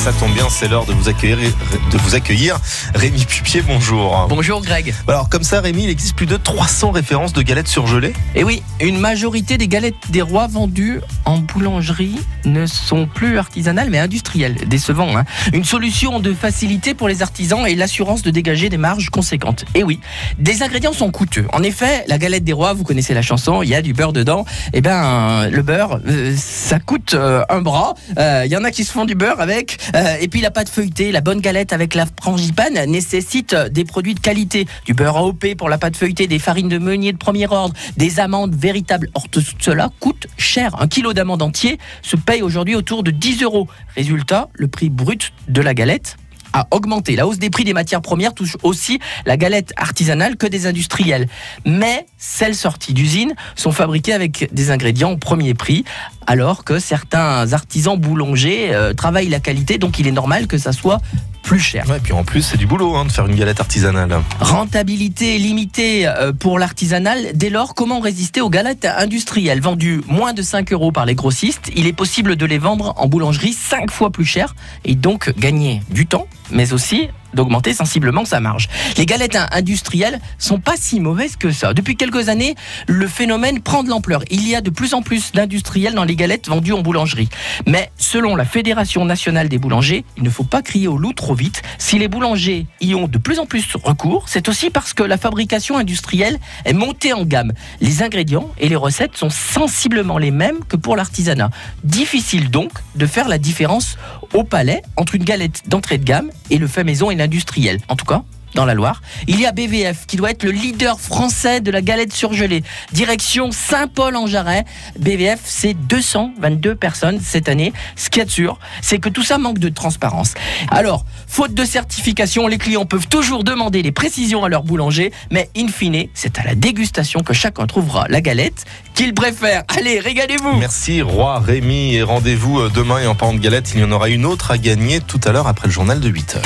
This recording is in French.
ça tombe bien, c'est l'heure de vous accueillir, de vous accueillir. Rémi Pupier, bonjour. Bonjour Greg. Alors comme ça, Rémi, il existe plus de 300 références de galettes surgelées. Et oui, une majorité des galettes des rois vendues en boulangerie ne sont plus artisanales mais industrielles. Décevant, hein Une solution de facilité pour les artisans et l'assurance de dégager des marges conséquentes. Et oui, des ingrédients sont coûteux. En effet, la galette des rois, vous connaissez la chanson, il y a du beurre dedans. Et ben, le beurre, euh, ça coûte euh, un bras. Euh, Il y en a qui se font du beurre avec. Euh, et puis la pâte feuilletée, la bonne galette avec la frangipane nécessite des produits de qualité. Du beurre AOP pour la pâte feuilletée, des farines de meunier de premier ordre, des amandes véritables. Or, tout cela coûte cher. Un kilo d'amandes entier se paye aujourd'hui autour de 10 euros. Résultat, le prix brut de la galette a augmenté. La hausse des prix des matières premières touche aussi la galette artisanale que des industriels. Mais celles sorties d'usine sont fabriquées avec des ingrédients au premier prix, alors que certains artisans boulangers euh, travaillent la qualité, donc il est normal que ça soit plus cher. Ouais, et puis en plus, c'est du boulot hein, de faire une galette artisanale. Rentabilité limitée euh, pour l'artisanal. Dès lors, comment résister aux galettes industrielles? Vendues moins de 5 euros par les grossistes Il est possible de les vendre en boulangerie 5 fois plus cher et donc gagner du temps, mais aussi d'augmenter sensiblement sa marge. Les galettes industrielles sont pas si mauvaises que ça. Depuis quelques années, le phénomène prend de l'ampleur. Il y a de plus en plus d'industriels dans les galettes vendues en boulangerie. Mais selon la Fédération nationale des boulangers, il ne faut pas crier au loup trop vite. Si les boulangers y ont de plus en plus recours, c'est aussi parce que la fabrication industrielle est montée en gamme. Les ingrédients et les recettes sont sensiblement les mêmes que pour l'artisanat. Difficile donc de faire la différence au palais entre une galette d'entrée de gamme et le fait maison et l'industriel. En tout cas, dans la Loire. Il y a BVF qui doit être le leader français de la galette surgelée. Direction Saint-Paul-en-Jarret. BVF, c'est 222 personnes cette année. Ce a de sûr, c'est que tout ça manque de transparence. Alors, faute de certification, les clients peuvent toujours demander des précisions à leur boulanger, mais in fine, c'est à la dégustation que chacun trouvera la galette qu'il préfère. Allez, régalez-vous Merci Roi Rémi et rendez-vous euh, demain et en parlant de galette, il y en aura une autre à gagner tout à l'heure après le journal de 8h.